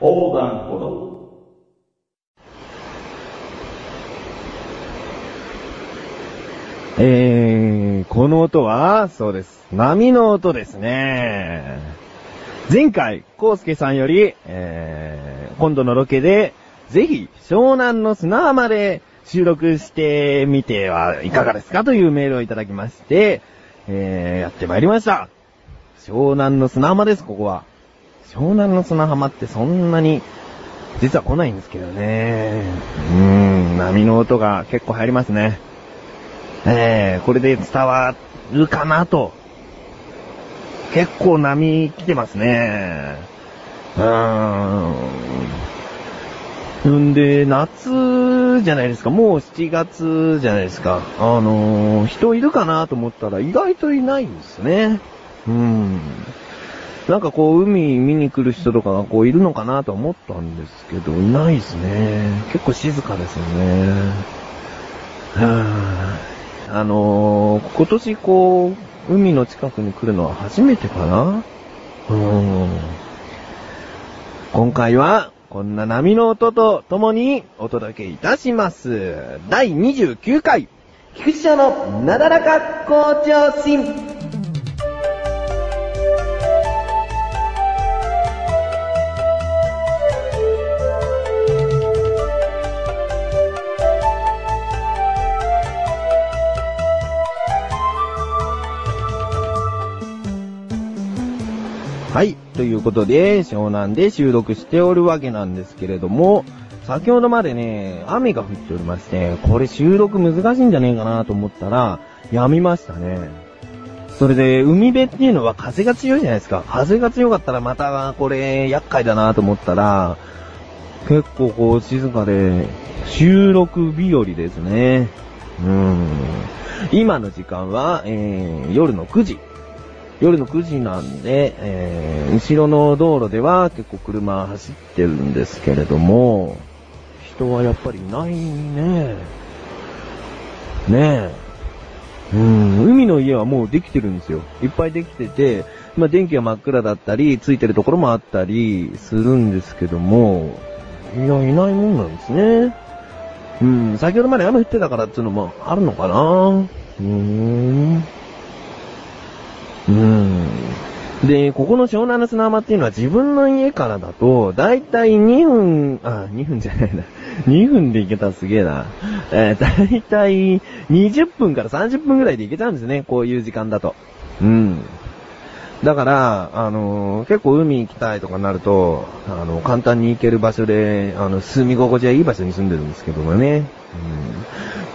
横断歩道。えー、この音は、そうです。波の音ですね。前回、コウスケさんより、えー、今度のロケで、ぜひ、湘南の砂浜で収録してみてはいかがですかというメールをいただきまして、えー、やってまいりました。湘南の砂浜です、ここは。湘南の砂浜ってそんなに、実は来ないんですけどね。うーん、波の音が結構入りますね。えー、これで伝わるかなと。結構波来てますね。うーん。んで、夏じゃないですか。もう7月じゃないですか。あのー、人いるかなと思ったら意外といないんですね。うん。なんかこう、海見に来る人とかがこういるのかなと思ったんですけど、いないですね。結構静かですよね。はぁあのー、今年こう、海の近くに来るのは初めてかなうん。今回は、こんな波の音と共にお届けいたします。第29回、菊池町のなだらか向上心。はい。ということで、湘南で収録しておるわけなんですけれども、先ほどまでね、雨が降っておりまして、これ収録難しいんじゃねえかなと思ったら、止みましたね。それで、海辺っていうのは風が強いじゃないですか。風が強かったらまた、これ、厄介だなと思ったら、結構こう、静かで、収録日和ですね。うん。今の時間は、えー、夜の9時。夜の9時なんで、えー、後ろの道路では結構車走ってるんですけれども、人はやっぱりいないね。ねえ。うん、海の家はもうできてるんですよ。いっぱいできてて、まあ電気が真っ暗だったり、ついてるところもあったりするんですけども、いや、いないもんなんですね。うん、先ほどまで雨降ってたからっていうのもあるのかなうーん。うん。で、ここの湘南の砂浜っていうのは自分の家からだと、だいたい2分、あ、2分じゃないな。2分で行けたらすげえな。えー、だいたい20分から30分ぐらいで行けちゃうんですね。こういう時間だと。うん。だから、あのー結構海行きたいとかなると、あの、簡単に行ける場所で、あの、住み心地はいい場所に住んでるんですけどもね。うん。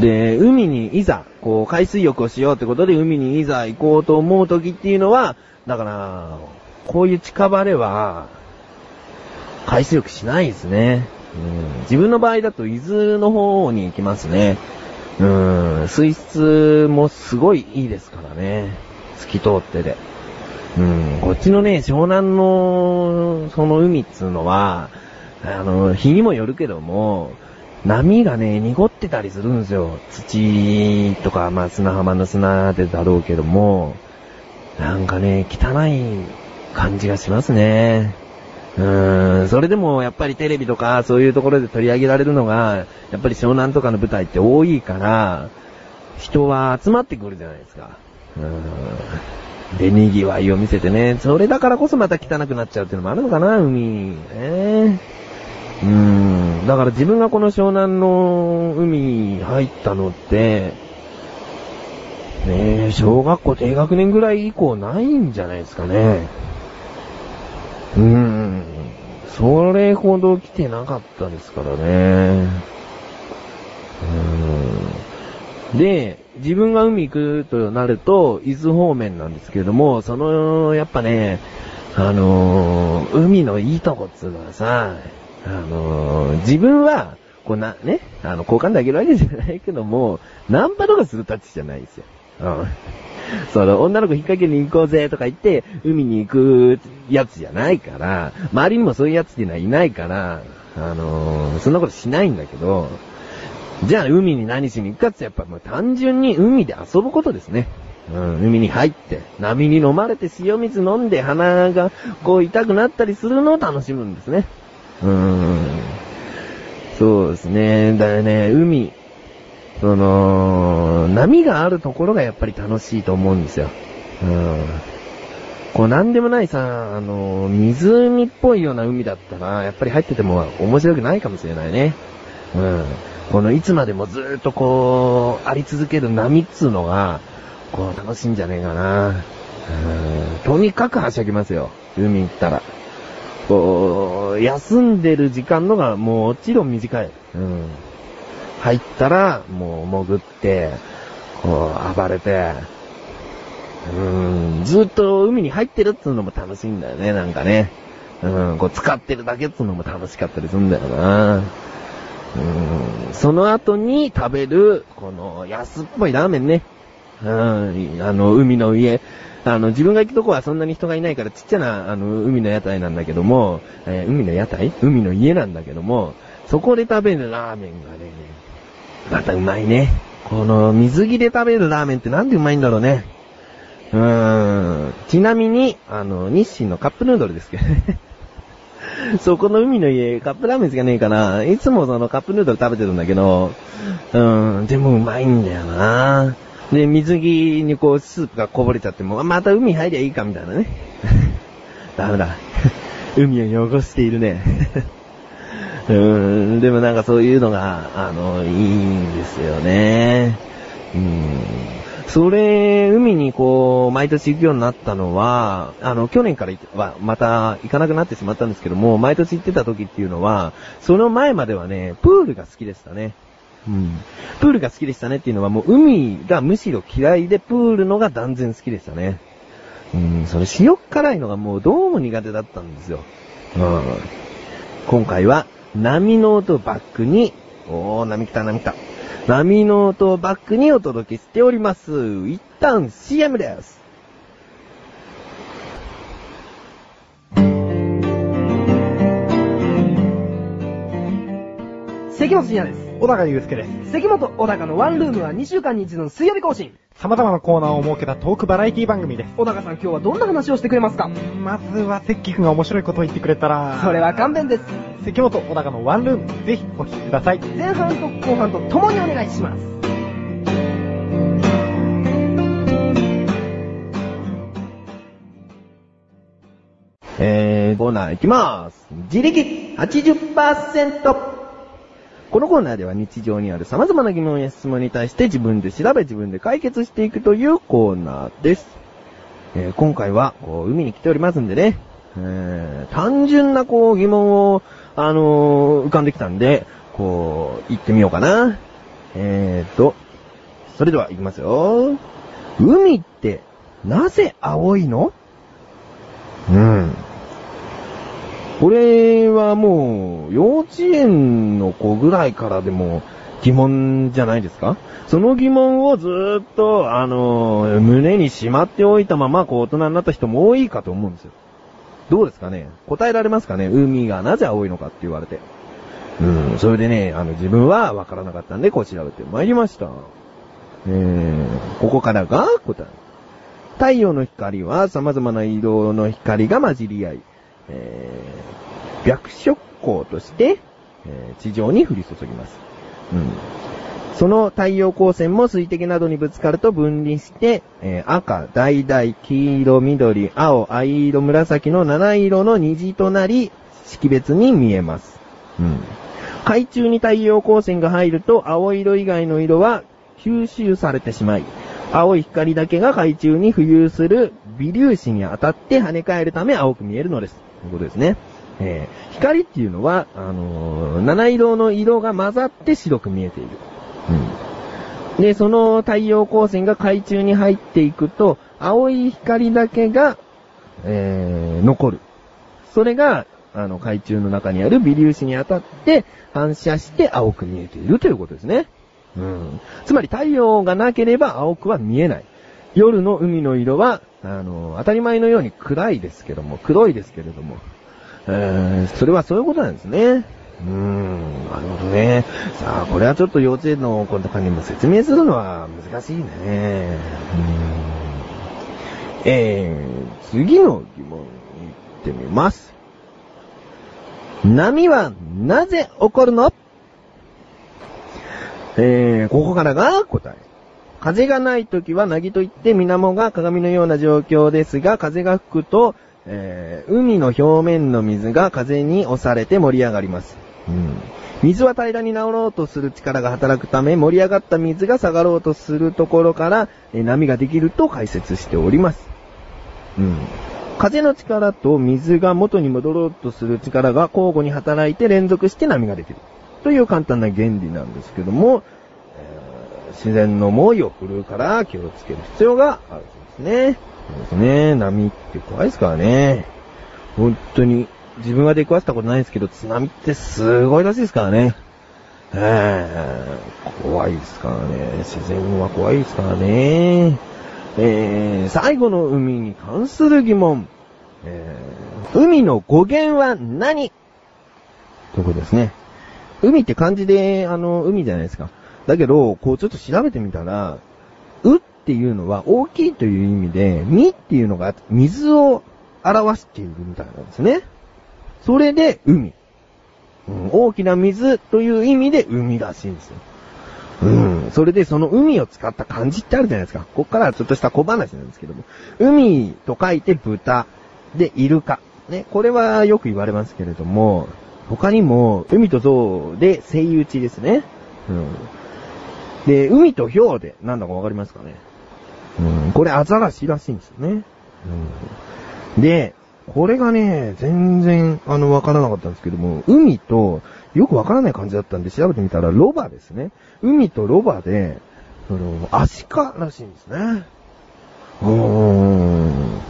で、海にいざ、こう、海水浴をしようってことで海にいざ行こうと思う時っていうのは、だから、こういう近場では、海水浴しないですね。うん、自分の場合だと伊豆の方に行きますね。うん、水質もすごいいいですからね。透き通ってて。うん、こっちのね、湘南の、その海っつうのは、あの、日にもよるけども、波がね、濁ってたりするんですよ。土とか、まあ砂浜の砂でだろうけども、なんかね、汚い感じがしますね。うーん、それでもやっぱりテレビとかそういうところで取り上げられるのが、やっぱり湘南とかの舞台って多いから、人は集まってくるじゃないですか。うーん。で、賑わいを見せてね、それだからこそまた汚くなっちゃうっていうのもあるのかな、海。ねうーん。だから自分がこの湘南の海に入ったのって、ね、小学校低学年ぐらい以降ないんじゃないですかね。うん。それほど来てなかったですからね。うん。で、自分が海行くとなると、伊豆方面なんですけれども、その、やっぱね、あのー海のいいとこっつうのはさ、あのー自分は、こうな、ね、あの、好感度上げるわけじゃないけども、ナンパとかするたちじゃないですよ。うん。その、女の子引っ掛けに行こうぜとか言って、海に行くやつじゃないから、周りにもそういうやつっていうのはいないから、あのーそんなことしないんだけど、じゃあ海に何しに行くかってやっぱもう単純に海で遊ぶことですね。うん、海に入って、波に飲まれて塩水飲んで鼻がこう痛くなったりするのを楽しむんですね。うん。そうですね。だよね、海。その、波があるところがやっぱり楽しいと思うんですよ。うん。こうなんでもないさ、あの、湖っぽいような海だったら、やっぱり入ってても面白くないかもしれないね。うん。このいつまでもずっとこう、あり続ける波っつうのが、こう楽しいんじゃねえかな。うん。とにかくはしゃぎますよ。海行ったら。こう、休んでる時間のがもちろん短い。うん。入ったら、もう潜って、こう、暴れて、うん、ずっと海に入ってるっていうのも楽しいんだよね、なんかね。うん、こう使ってるだけっていうのも楽しかったりするんだよな。うん、その後に食べる、この安っぽいラーメンね。うん、あの、海の家。あの、自分が行くとこはそんなに人がいないからちっちゃな、あの、海の屋台なんだけども、えー海の屋台？海の家なんだけども、そこで食べるラーメンがね、またうまいね。この水着で食べるラーメンってなんでうまいんだろうね。うーん。ちなみに、あの、日清のカップヌードルですけどね。そこの海の家、カップラーメンしかねえかな。いつもそのカップヌードル食べてるんだけど、うーん、でもうまいんだよな。で、水着にこうスープがこぼれちゃっても、また海入りゃいいかみたいなね。ダメだ。海を汚しているね。うーん、でもなんかそういうのが、あの、いいんですよね。うん。それ、海にこう、毎年行くようになったのは、あの、去年からはまた行かなくなってしまったんですけども、毎年行ってた時っていうのは、その前まではね、プールが好きでしたね。うん。プールが好きでしたねっていうのはもう海がむしろ嫌いでプールのが断然好きでしたね。うん、それ塩辛いのがもうどうも苦手だったんですよ。うん。今回は波の音バックに、おー、波来た波来た。波の音バックにお届けしております。一旦 CM です。関本信也です。小高祐介です。関本小高のワンルームは2週間に一度の水曜日更新。様々なコーナーを設けたトークバラエティ番組です。小高さん今日はどんな話をしてくれますか？まずは、関君が面白いことを言ってくれたら、それは勘弁です。関本小高のワンルーム、ぜひお聞きください。前半と後半と共にお願いします。えー、コーナー行きます。自力80%。このコーナーでは日常にある様々な疑問や質問に対して自分で調べ自分で解決していくというコーナーです。えー今回は、こう、海に来ておりますんでね、えー単純なこう疑問を、あのー浮かんできたんで、こう、行ってみようかな。えーと、それでは行きますよ。海って、なぜ青いの？うん。これはもう、幼稚園の子ぐらいからでも疑問じゃないですか？その疑問をずっと、あの、胸にしまっておいたまま、こう、大人になった人も多いかと思うんですよ。どうですかね？答えられますかね？海がなぜ青いのかって言われて。うん、それでね、あの、自分はわからなかったんで、こう調べてまいりました。えー、ここからが答え。太陽の光は様々な色の光が混じり合い、えー、白色光として、えー地上に降り注ぎます。うん。その太陽光線も水滴などにぶつかると分離して、えー赤、橙、黄色、緑、青、藍色、紫の七色の虹となり、識別に見えます。うん。海中に太陽光線が入ると青色以外の色は吸収されてしまい、青い光だけが海中に浮遊する微粒子に当たって跳ね返るため青く見えるのです。ということですね。えー光っていうのは、あのー七色の色が混ざって白く見えている。うん。で、その太陽光線が海中に入っていくと、青い光だけが、えー残る。それが、あの、海中の中にある微粒子に当たって、反射して青く見えているということですね。うん。つまり太陽がなければ青くは見えない。夜の海の色は、あの、当たり前のように暗いですけども、黒いですけれども、えー、それはそういうことなんですね。うーん、なるほどね。さあ、これはちょっと幼稚園の子とかにも説明するのは難しいね。うーんえー、次の疑問いってみます。波はなぜ起こるの？えー、ここからが答え。風がない時は凪といって水面が鏡のような状況ですが、風が吹くと、えー、海の表面の水が風に押されて盛り上がります。うん。水は平らに治ろうとする力が働くため、盛り上がった水が下がろうとするところから、えー波ができると解説しております。うん。風の力と水が元に戻ろうとする力が交互に働いて連続して波ができる。という簡単な原理なんですけども、自然の猛威を振るうから気をつける必要があるそうですね。そうですね。波って怖いですからね。本当に、自分は出くわしたことないですけど、津波ってすごいらしいですからね。えー、怖いですからね。自然は怖いですからね。えー、最後の海に関する疑問。えー、海の語源は何？ということですね。海って漢字で、あの、海じゃないですか。だけど、こうちょっと調べてみたら、うっていうのは大きいという意味で、みっていうのが水を表しているみたいなんですね。それで海。うん、大きな水という意味で海らしいんですよ。うん。それでその海を使った漢字ってあるじゃないですか。ここからはちょっとした小話なんですけども。海と書いて豚。で、イルカ。ね。これはよく言われますけれども、他にも、海と象で、セイウチですね。うん。で、海とヒョウで、なんだかわかりますかね？うん。これアザラシらしいんですよね。うん。で、これがね、全然、あの、わからなかったんですけども、海と、よくわからない感じだったんで調べてみたら、ロバですね。海とロバで、その、アシカらしいんですね。うーん。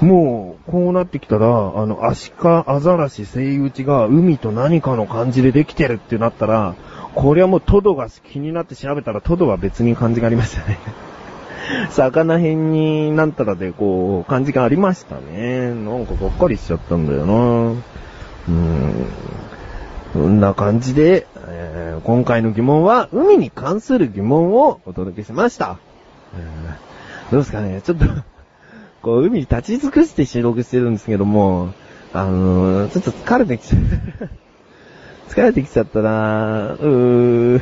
もう、こうなってきたら、あの、アシカ、アザラシ、セイウチが海と何かの漢字でできてるってなったら、これはもうトドが気になって調べたらトドは別に漢字がありましたね。魚辺になんたらでこう、漢字がありましたね。なんかがっかりしちゃったんだよなうん。そんな感じで、えー今回の疑問は、海に関する疑問をお届けしました。えーどうですかねちょっと、こう、海に立ち尽くして収録してるんですけども、あのーちょっと疲れてきちゃう。疲れてきちゃったなうー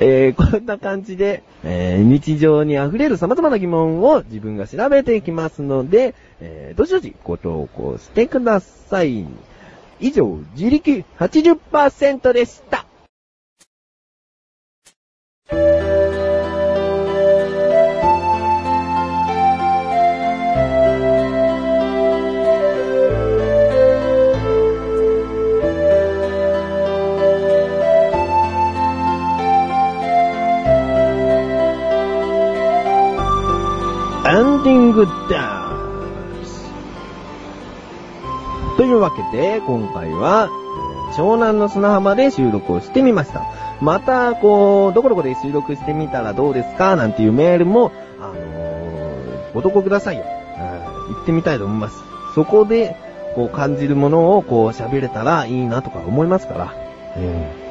えー、こんな感じで、えー日常に溢れる様々な疑問を自分が調べていきますので、えーどしどしご投稿してください。以上、自力80%でした。ディングです。というわけで、今回は、湘南の砂浜で収録をしてみました。また、こう、どこどこで収録してみたらどうですかなんていうメールも、あのーご投稿くださいよ。うん行ってみたいと思います。そこで、こう感じるものをこう喋れたらいいなとか思いますから。うん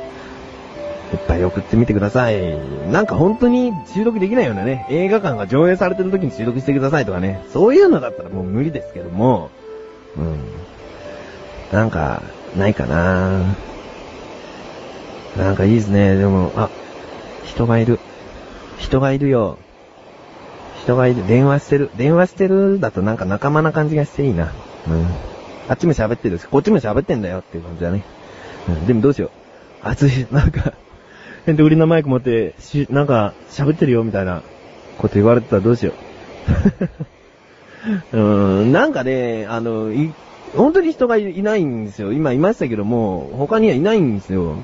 いっぱい送ってみてください。なんか本当に収録できないようなね、映画館が上映されてる時に収録してくださいとかね、そういうのだったらもう無理ですけども、うん。なんか、ないかななんかいいですね。でも、あ、人がいる。人がいるよ。人がいる。電話してる。電話してるだとなんか仲間な感じがしていいな。うん。あっちも喋ってるし、こっちも喋ってんだよっていう感じだね。うん。でもどうしよう。熱い、なんか、で売りのマイク持って、し、なんか、喋ってるよみたいなこと言われてたらどうしよう。うーん、なんかね、あの、い、本当に人がいないんですよ。今いましたけども、他にはいないんですよ。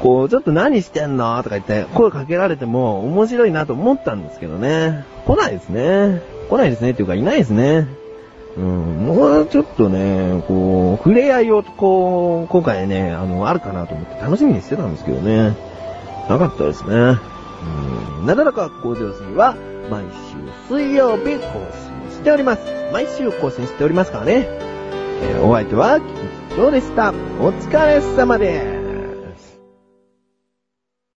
こう、ちょっと何してんの？とか言って、声かけられても面白いなと思ったんですけどね。来ないですね。来ないですねっていうか、いないですね。うん、もうちょっとね、こう、触れ合いを、こう、今回ね、あの、あるかなと思って楽しみにしてたんですけどね。なかったですね。うん、なだらか向上心は、毎週水曜日更新しております。毎週更新しておりますからね。えーお相手は、菊池翔でした。お疲れ様です。